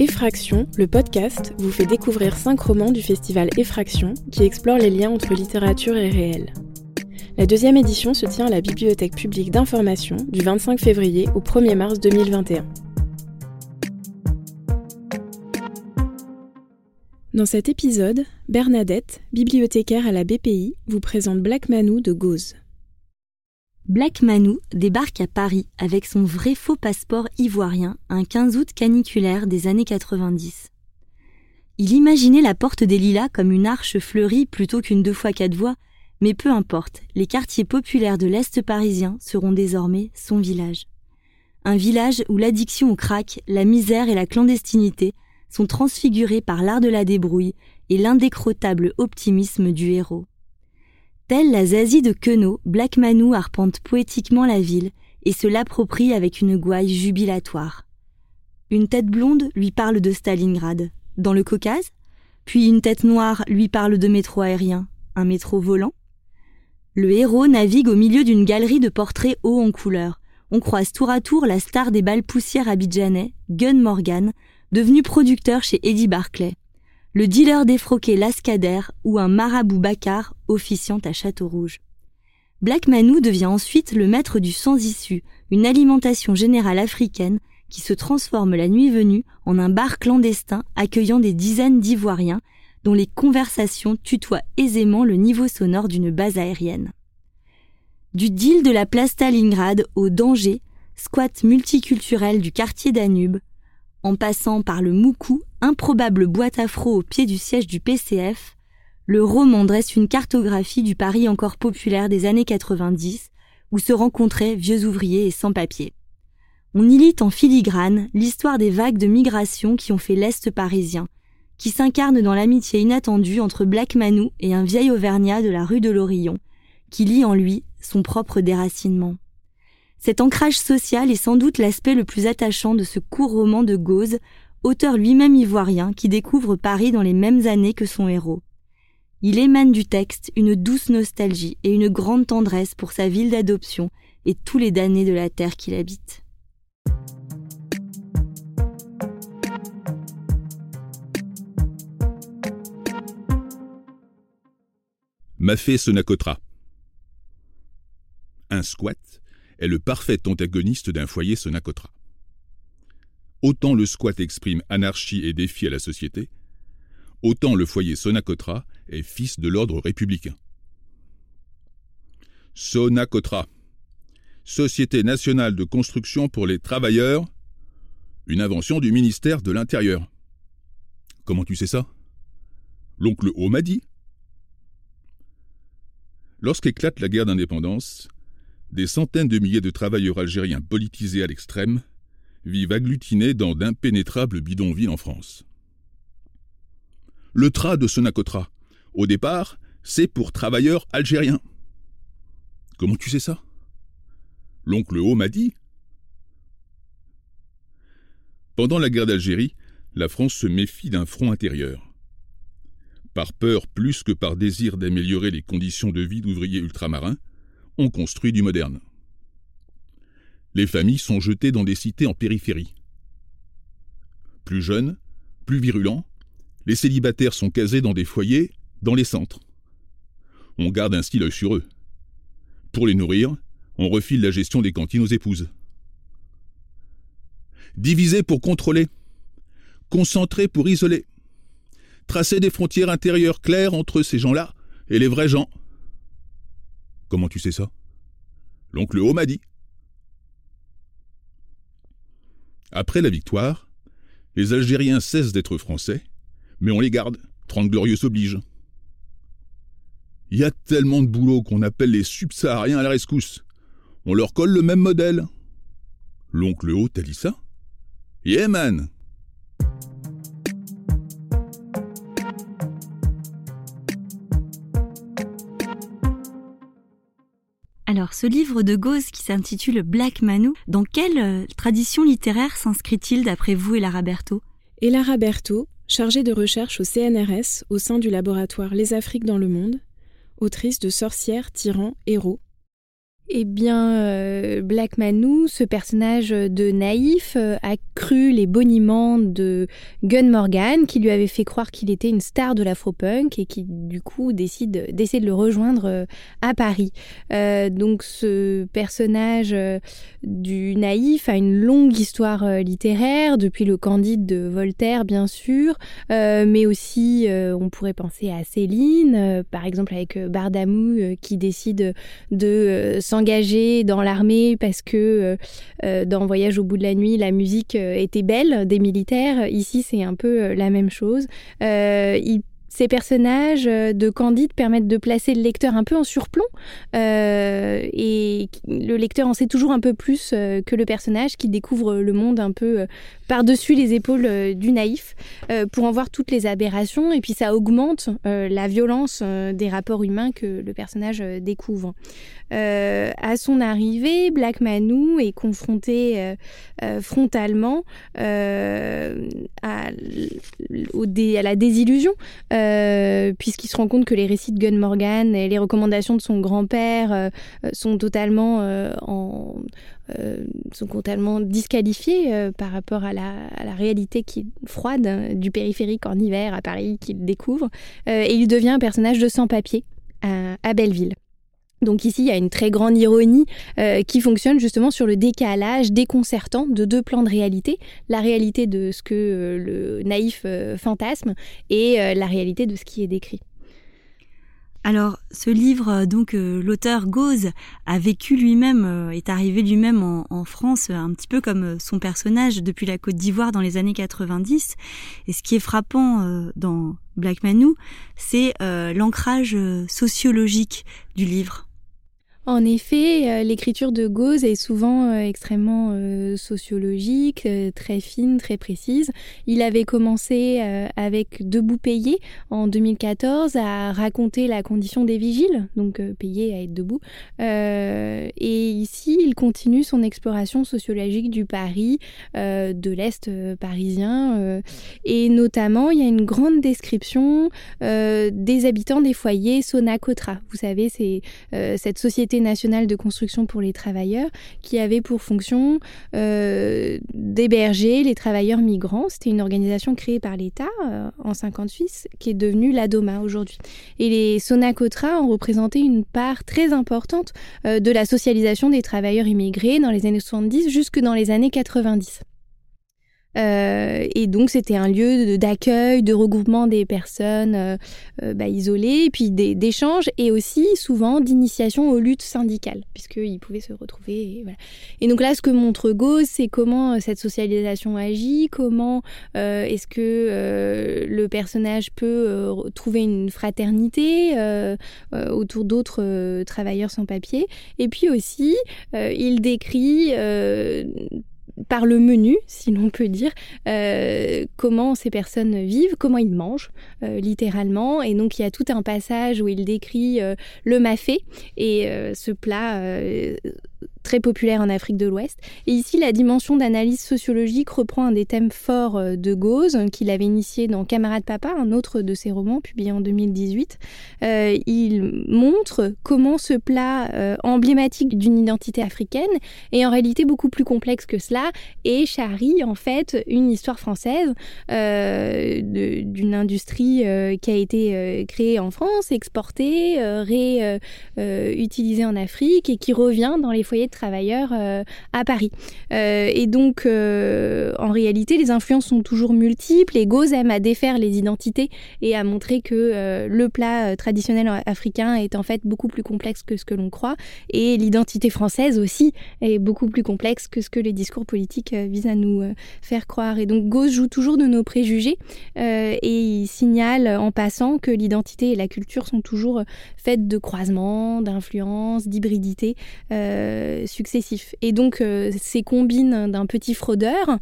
Effraction, le podcast, vous fait découvrir cinq romans du festival Effraction qui explorent les liens entre littérature et réel. La deuxième édition se tient à la Bibliothèque publique d'information du 25 février au 1er mars 2021. Dans cet épisode, Bernadette, bibliothécaire à la BPI, vous présente Black Manou de Gauze. Black Manou débarque à Paris avec son vrai faux passeport ivoirien un 15 août caniculaire des années 90. Il imaginait la porte des Lilas comme une arche fleurie plutôt qu'une deux fois quatre voies, mais peu importe, les quartiers populaires de l'Est parisien seront désormais son village. Un village où l'addiction au crack, la misère et la clandestinité sont transfigurés par l'art de la débrouille et l'indécrottable optimisme du héros. Telle la Zazie de Queneau, Black Manou arpente poétiquement la ville et se l'approprie avec une gouaille jubilatoire. Une tête blonde lui parle de Stalingrad, dans le Caucase, puis une tête noire lui parle de métro aérien, un métro volant? Le héros navigue au milieu d'une galerie de portraits hauts en couleur. On croise tour à tour la star des balles poussières abidjanais, Gun Morgan, devenu producteur chez Eddie Barclay le dealer défroqué Lascader ou un marabout officiant à Château-Rouge. Black Manou devient ensuite le maître du sans-issue, une alimentation générale africaine qui se transforme la nuit venue en un bar clandestin accueillant des dizaines d'ivoiriens dont les conversations tutoient aisément le niveau sonore d'une base aérienne. Du deal de la place Stalingrad au danger, squat multiculturel du quartier Danube, en passant par le Moukou, improbable boîte afro au pied du siège du PCF, le roman dresse une cartographie du Paris encore populaire des années 90, où se rencontraient vieux ouvriers et sans-papiers. On y lit en filigrane l'histoire des vagues de migration qui ont fait l'Est parisien, qui s'incarne dans l'amitié inattendue entre Black Manou et un vieil Auvergnat de la rue de l'Orillon, qui lit en lui son propre déracinement. Cet ancrage social est sans doute l'aspect le plus attachant de ce court roman de Gauze, auteur lui-même ivoirien qui découvre Paris dans les mêmes années que son héros. Il émane du texte une douce nostalgie et une grande tendresse pour sa ville d'adoption et tous les damnés de la terre qu'il habite. Mafé Sonacotra. Un squat est le parfait antagoniste d'un foyer sonacotra. Autant le squat exprime anarchie et défi à la société, autant le foyer sonacotra est fils de l'ordre républicain. Sonacotra, Société nationale de construction pour les travailleurs, une invention du ministère de l'Intérieur. Comment tu sais ça? L'oncle O m'a dit. Lorsqu'éclate la guerre d'indépendance, des centaines de milliers de travailleurs algériens politisés à l'extrême vivent agglutinés dans d'impénétrables bidonvilles en France. Le TRA de Sonacotra, au départ, c'est pour travailleurs algériens. Comment tu sais ça? L'oncle O m'a dit. Pendant la guerre d'Algérie, la France se méfie d'un front intérieur. Par peur plus que par désir d'améliorer les conditions de vie d'ouvriers ultramarins, on construit du moderne. Les familles sont jetées dans des cités en périphérie. Plus jeunes, plus virulents, les célibataires sont casés dans des foyers, dans les centres. On garde ainsi l'œil sur eux. Pour les nourrir, on refile la gestion des cantines aux épouses. Diviser pour contrôler, concentrer pour isoler, tracer des frontières intérieures claires entre ces gens-là et les vrais gens. Comment tu sais ça? L'oncle O m'a dit. Après la victoire, les Algériens cessent d'être français, mais on les garde, trente glorieux oblige. Il y a tellement de boulot qu'on appelle les subsahariens à la rescousse. On leur colle le même modèle. L'oncle O t'a dit ça Yeah man Alors, ce livre de Gauze qui s'intitule Black Manou, dans quelle euh, tradition littéraire s'inscrit-il d'après vous et Lara Berthaud? Et Lara Berthaud, chargée de recherche au CNRS au sein du laboratoire Les Afriques dans le monde, autrice de Sorcières, Tyrans, Héros. Eh bien, euh, Black Manu, ce personnage de naïf, euh, a cru les boniments de Gun Morgan, qui lui avait fait croire qu'il était une star de l'afropunk et qui, du coup, décide d'essayer de le rejoindre euh, à Paris. donc, ce personnage du naïf a une longue histoire littéraire, depuis le Candide de Voltaire, bien sûr, mais aussi, on pourrait penser à Céline, par exemple avec Bardamou, qui décide de s'en dans l'armée parce que euh, euh, dans Voyage au bout de la nuit, la musique euh, était belle des militaires. Ici, c'est un peu la même chose. Ces personnages de Candide permettent de placer le lecteur un peu en surplomb et le lecteur en sait toujours un peu plus que le personnage qui découvre le monde un peu par-dessus les épaules du naïf pour en voir toutes les aberrations et puis ça augmente la violence des rapports humains que le personnage découvre. Euh, à son arrivée, Black Manu est confronté euh, euh, frontalement à, la désillusion, puisqu'il se rend compte que les récits de Gun Morgan et les recommandations de son grand-père sont totalement sont totalement disqualifiés par rapport à la, réalité qui froide du périphérique en hiver à Paris qu'il découvre. et il devient un personnage de sans-papier à Belleville. Donc ici, il y a une très grande ironie euh, qui fonctionne justement sur le décalage déconcertant de deux plans de réalité, la réalité de ce que euh, le naïf euh, fantasme et la réalité de ce qui est décrit. Alors, ce livre, donc l'auteur Gauze a vécu lui-même, est arrivé lui-même en, en, France, un petit peu comme son personnage depuis la Côte d'Ivoire dans les années 90. Et ce qui est frappant dans Black Manu, c'est l'ancrage sociologique du livre. En effet, euh, l'écriture de Gauze est souvent euh, extrêmement euh, sociologique, très fine, très précise. Il avait commencé avec Debout payé en 2014 à raconter la condition des vigiles, donc payés à être debout. et ici, il continue son exploration sociologique du Paris, de l'Est parisien. et notamment, il y a une grande description des habitants des foyers Sonacotra. Vous savez, c'est cette société nationale de construction pour les travailleurs qui avait pour fonction euh, d'héberger les travailleurs migrants. C'était une organisation créée par l'État euh, en 58 qui est devenue l'ADOMA aujourd'hui. Et les Sonacotra ont représenté une part très importante euh, de la socialisation des travailleurs immigrés dans les années 70 jusque dans les années 90. Euh, et donc c'était un lieu d'accueil, de, regroupement des personnes euh, euh, bah, isolées, et puis d'échanges, et aussi souvent d'initiation aux luttes syndicales, puisqu'ils pouvaient se retrouver. Et, donc là, ce que montre Gauze, c'est comment cette socialisation agit, comment est-ce que le personnage peut trouver une fraternité autour d'autres travailleurs sans papier. Et puis aussi, il décrit par le menu, si l'on peut dire, euh, comment ces personnes vivent, comment ils mangent, euh, littéralement. Et donc il y a tout un passage où il décrit euh, le mafé et ce plat très populaire en Afrique de l'Ouest. Et ici, la dimension d'analyse sociologique reprend un des thèmes forts euh, de Gauze, qu'il avait initié dans Camarade Papa, un autre de ses romans publié en 2018. Euh, il montre comment ce plat euh, emblématique d'une identité africaine est en réalité beaucoup plus complexe que cela et charrie en fait une histoire française d'une industrie qui a été créée en France, exportée, réutilisée en Afrique et qui revient dans les foyers de travailleurs euh, à Paris. Euh, et donc, euh, en réalité, les influences sont toujours multiples et Gauze aime à défaire les identités et à montrer que le plat traditionnel africain est en fait beaucoup plus complexe que ce que l'on croit et l'identité française aussi est beaucoup plus complexe que ce que les discours politiques visent à nous faire croire. Et donc, Gauze joue toujours de nos préjugés et il signale en passant que l'identité et la culture sont toujours faites de croisements, d'influences, d'hybridité. Successifs. Et donc, ces combines d'un petit fraudeur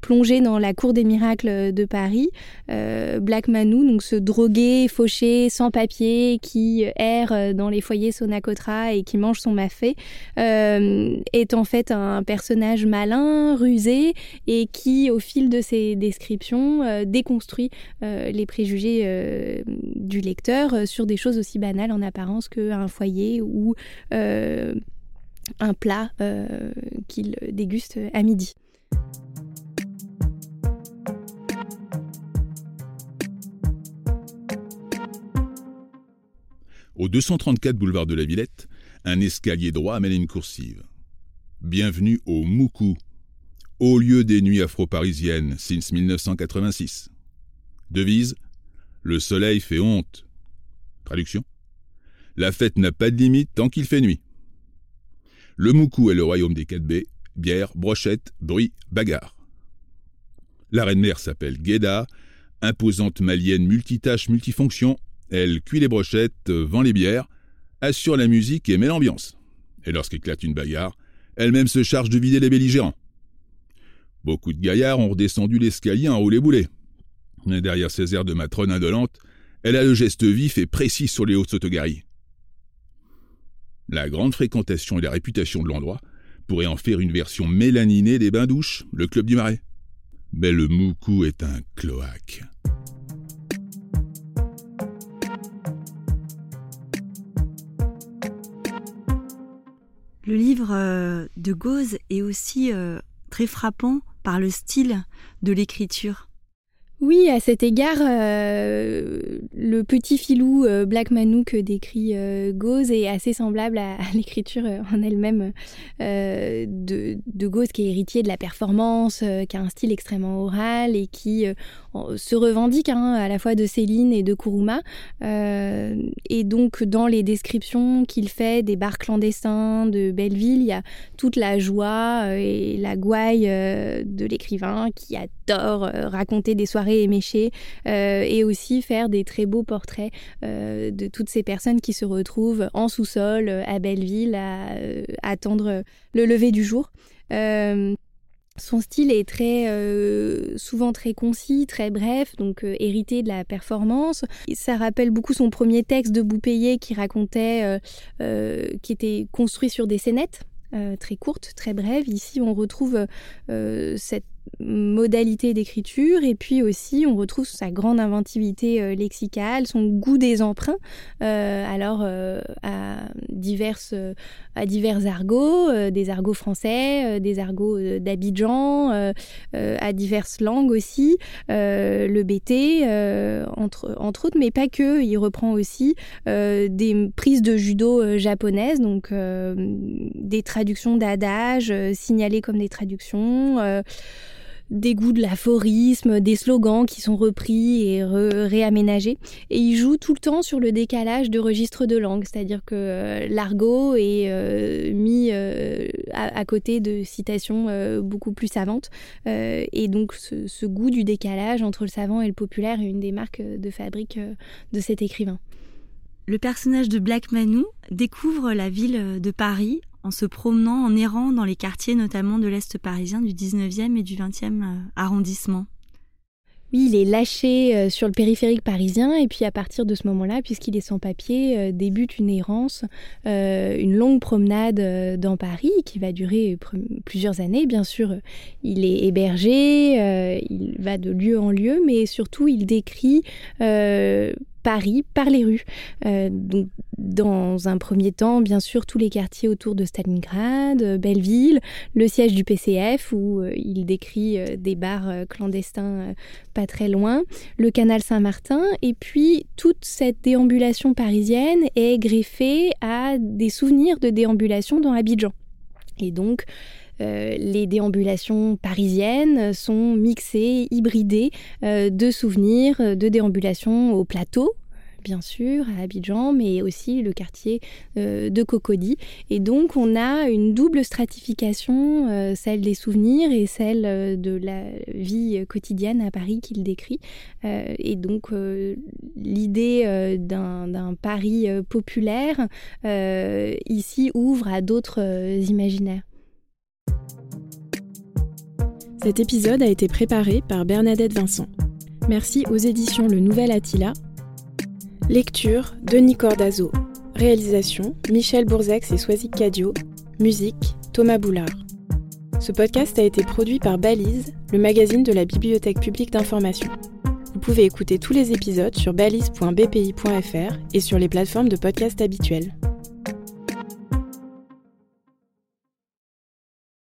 plongé dans la cour des miracles de Paris, Black Manu, donc ce drogué, fauché, sans papier, qui erre dans les foyers Sonacotra et qui mange son mafé, est en fait un personnage malin, rusé, et qui, au fil de ses descriptions, déconstruit les préjugés du lecteur sur des choses aussi banales en apparence qu'un foyer ou euh, un plat euh, qu'il déguste à midi. Au 234 boulevard de la Villette, un escalier droit amène une coursive. Bienvenue au Moukou, haut lieu des nuits afro-parisiennes since 1986. Devise Le soleil fait honte. Traduction La fête n'a pas de limite tant qu'il fait nuit. Le Moukou est le royaume des 4 B, bière, brochette, bruit, bagarre. La reine-mère s'appelle Guéda, imposante malienne multitâche multifonction. Elle cuit les brochettes, vend les bières, assure la musique et met l'ambiance. Et lorsqu'éclate une bagarre, elle-même se charge de vider les belligérants. Beaucoup de gaillards ont redescendu l'escalier en roulé-boulé. Mais derrière ces airs de matrone indolente, elle a le geste vif et précis sur les hautes sotogaries. La grande fréquentation et la réputation de l'endroit pourraient en faire une version mélaninée des bains-douches, le club du Marais. Mais le Moukou est un cloaque. Le livre euh, de Gauze est aussi euh, très frappant par le style de l'écriture. Oui, à cet égard, euh, le petit filou euh, Black que décrit euh, Gauze est assez semblable à, l'écriture en elle-même de, de Gauze, qui est héritier de la performance, qui a un style extrêmement oral et qui se revendique hein, à la fois de Céline et de Kuruma. et donc, dans les descriptions qu'il fait des bars clandestins de Belleville, il y a toute la joie et la gouaille de l'écrivain qui adore raconter des soirées éméchées euh, et aussi faire des très beaux portraits euh, de toutes ces personnes qui se retrouvent en sous-sol à Belleville à, euh, attendre le lever du jour. Son style est très souvent très concis, très bref, donc hérité de la performance. Ça rappelle beaucoup son premier texte de Boupéier qui racontait, qui était construit sur des scénettes. très courtes, très brèves. Ici, on retrouve cette modalité d'écriture et puis aussi on retrouve sa grande inventivité euh, lexicale, son goût des emprunts, euh, alors euh, à divers argots, des argots français, des argots d'Abidjan, à diverses langues aussi, le BT entre, entre autres, mais pas que, il reprend aussi des prises de judo japonaises, donc des traductions d'adages signalées comme des traductions des goûts de l'aphorisme, des slogans qui sont repris et réaménagés. Et il joue tout le temps sur le décalage de registres de langue, c'est-à-dire que euh, l'argot est euh, mis euh, à, côté de citations beaucoup plus savantes. et donc ce, goût du décalage entre le savant et le populaire est une des marques de fabrique de cet écrivain. Le personnage de Black Manu découvre la ville de Paris en se promenant, en errant dans les quartiers notamment de l'Est parisien du 19e et du 20e euh, arrondissement. Oui, il est lâché euh, sur le périphérique parisien et puis à partir de ce moment-là, puisqu'il est sans papier, euh, débute une errance, une longue promenade dans Paris qui va durer plusieurs années. Bien sûr, il est hébergé, il va de lieu en lieu, mais surtout il décrit Paris par les rues. Euh, donc, dans un premier temps, bien sûr, tous les quartiers autour de Stalingrad, euh, Belleville, le siège du PCF où euh, il décrit des bars clandestins pas très loin, le canal Saint-Martin, et puis toute cette déambulation parisienne est greffée à des souvenirs de déambulation dans Abidjan. Et donc, les déambulations parisiennes sont mixées, hybridées de souvenirs de déambulation au plateau, bien sûr, à Abidjan, mais aussi le quartier de Cocody. Et donc, on a une double stratification, celle des souvenirs et celle de la vie quotidienne à Paris qu'il décrit. et donc, l'idée d'un Paris populaire, ici, ouvre à d'autres imaginaires. Cet épisode a été préparé par Bernadette Vincent. Merci aux éditions Le Nouvel Attila. Lecture Denis Cordazo. Réalisation Michel Bourzex et Soisic Cadio. Musique Thomas Boulard. Ce podcast a été produit par Balise, le magazine de la Bibliothèque publique d'information. Vous pouvez écouter tous les épisodes sur balise.bpi.fr et sur les plateformes de podcast habituelles.